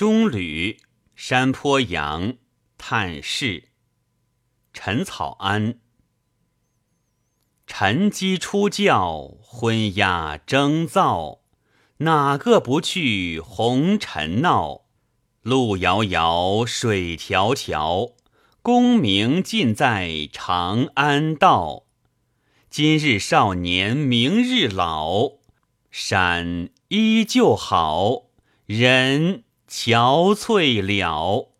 中旅山坡羊探视。陈草庵。晨鸡出教，昏鸦争噪，哪个不去红尘闹？路遥遥，水迢迢，功名尽在长安道。今日少年，明日老，山依旧好，人憔悴了。